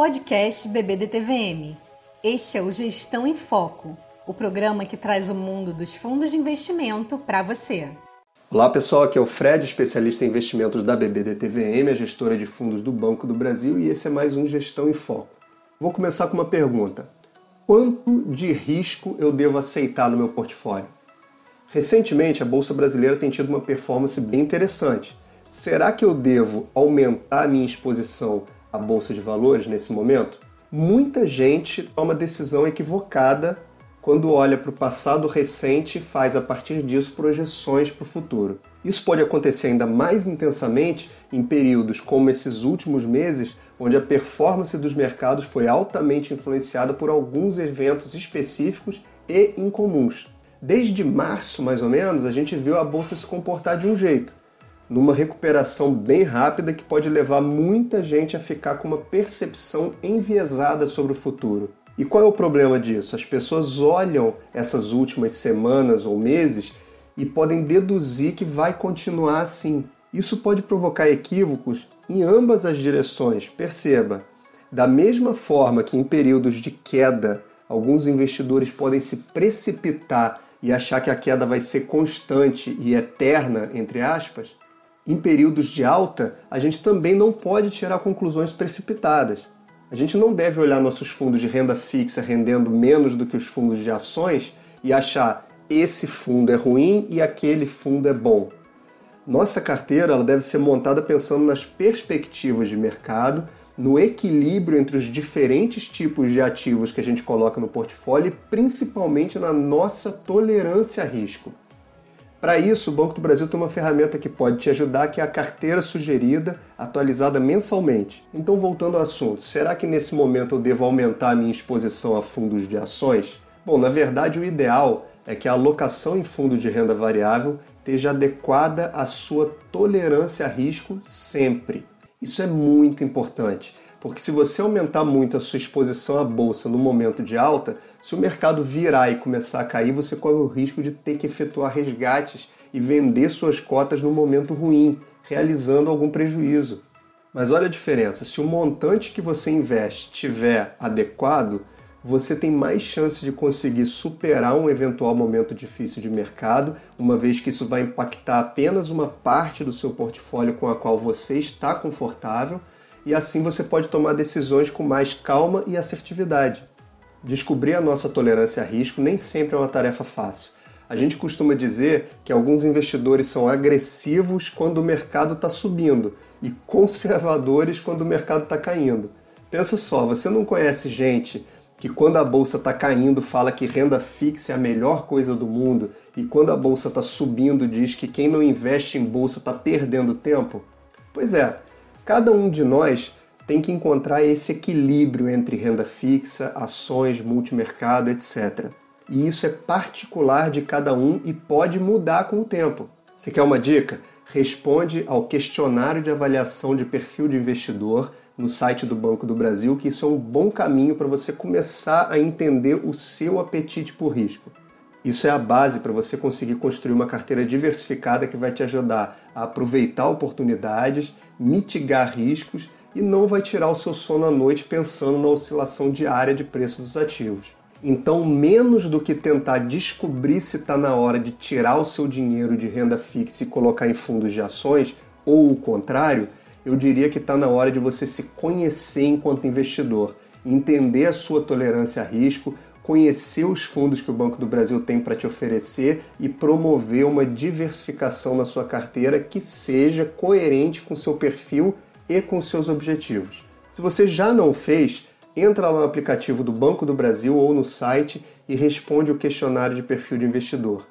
Podcast BBDTVM. Este é o Gestão em Foco, o programa que traz o mundo dos fundos de investimento para você. Olá pessoal, aqui é o Fred, especialista em investimentos da BBDTVM, a gestora de fundos do Banco do Brasil, e esse é mais um Gestão em Foco. Vou começar com uma pergunta: quanto de risco eu devo aceitar no meu portfólio? Recentemente, a Bolsa Brasileira tem tido uma performance bem interessante. Será que eu devo aumentar a minha exposição à Bolsa de Valores nesse momento? Muita gente toma decisão equivocada quando olha para o passado recente e faz a partir disso projeções para o futuro. Isso pode acontecer ainda mais intensamente em períodos como esses últimos meses, onde a performance dos mercados foi altamente influenciada por alguns eventos específicos e incomuns. Desde março, mais ou menos, a gente viu a bolsa se comportar de um jeito, numa recuperação bem rápida que pode levar muita gente a ficar com uma percepção enviesada sobre o futuro. E qual é o problema disso? As pessoas olham essas últimas semanas ou meses e podem deduzir que vai continuar assim. Isso pode provocar equívocos em ambas as direções. Perceba, da mesma forma que em períodos de queda alguns investidores podem se precipitar e achar que a queda vai ser constante e eterna, entre aspas, em períodos de alta, a gente também não pode tirar conclusões precipitadas. A gente não deve olhar nossos fundos de renda fixa rendendo menos do que os fundos de ações e achar esse fundo é ruim e aquele fundo é bom. Nossa carteira ela deve ser montada pensando nas perspectivas de mercado no equilíbrio entre os diferentes tipos de ativos que a gente coloca no portfólio e principalmente na nossa tolerância a risco. Para isso, o Banco do Brasil tem uma ferramenta que pode te ajudar, que é a carteira sugerida, atualizada mensalmente. Então, voltando ao assunto, será que nesse momento eu devo aumentar a minha exposição a fundos de ações? Bom, na verdade, o ideal é que a alocação em fundos de renda variável esteja adequada à sua tolerância a risco sempre. Isso é muito importante, porque se você aumentar muito a sua exposição à bolsa no momento de alta, se o mercado virar e começar a cair, você corre o risco de ter que efetuar resgates e vender suas cotas no momento ruim, realizando algum prejuízo. Mas olha a diferença: se o montante que você investe estiver adequado, você tem mais chance de conseguir superar um eventual momento difícil de mercado, uma vez que isso vai impactar apenas uma parte do seu portfólio com a qual você está confortável, e assim você pode tomar decisões com mais calma e assertividade. Descobrir a nossa tolerância a risco nem sempre é uma tarefa fácil. A gente costuma dizer que alguns investidores são agressivos quando o mercado está subindo e conservadores quando o mercado está caindo. Pensa só, você não conhece gente que quando a bolsa está caindo fala que renda fixa é a melhor coisa do mundo e quando a bolsa está subindo diz que quem não investe em bolsa está perdendo tempo? Pois é, cada um de nós tem que encontrar esse equilíbrio entre renda fixa, ações, multimercado, etc. E isso é particular de cada um e pode mudar com o tempo. Você quer uma dica? Responde ao questionário de avaliação de perfil de investidor no site do Banco do Brasil, que isso é um bom caminho para você começar a entender o seu apetite por risco. Isso é a base para você conseguir construir uma carteira diversificada que vai te ajudar a aproveitar oportunidades, mitigar riscos e não vai tirar o seu sono à noite pensando na oscilação diária de preço dos ativos. Então, menos do que tentar descobrir se está na hora de tirar o seu dinheiro de renda fixa e colocar em fundos de ações, ou o contrário, eu diria que está na hora de você se conhecer enquanto investidor, entender a sua tolerância a risco, conhecer os fundos que o Banco do Brasil tem para te oferecer e promover uma diversificação na sua carteira que seja coerente com seu perfil e com seus objetivos. Se você já não fez, entra lá no aplicativo do Banco do Brasil ou no site e responde o questionário de perfil de investidor.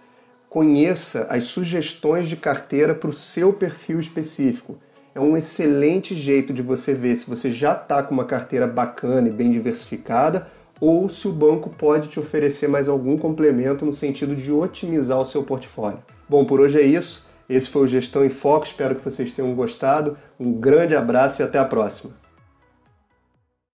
Conheça as sugestões de carteira para o seu perfil específico é um excelente jeito de você ver se você já está com uma carteira bacana e bem diversificada ou se o banco pode te oferecer mais algum complemento no sentido de otimizar o seu portfólio. Bom, por hoje é isso. Esse foi o Gestão em Foco. Espero que vocês tenham gostado. Um grande abraço e até a próxima.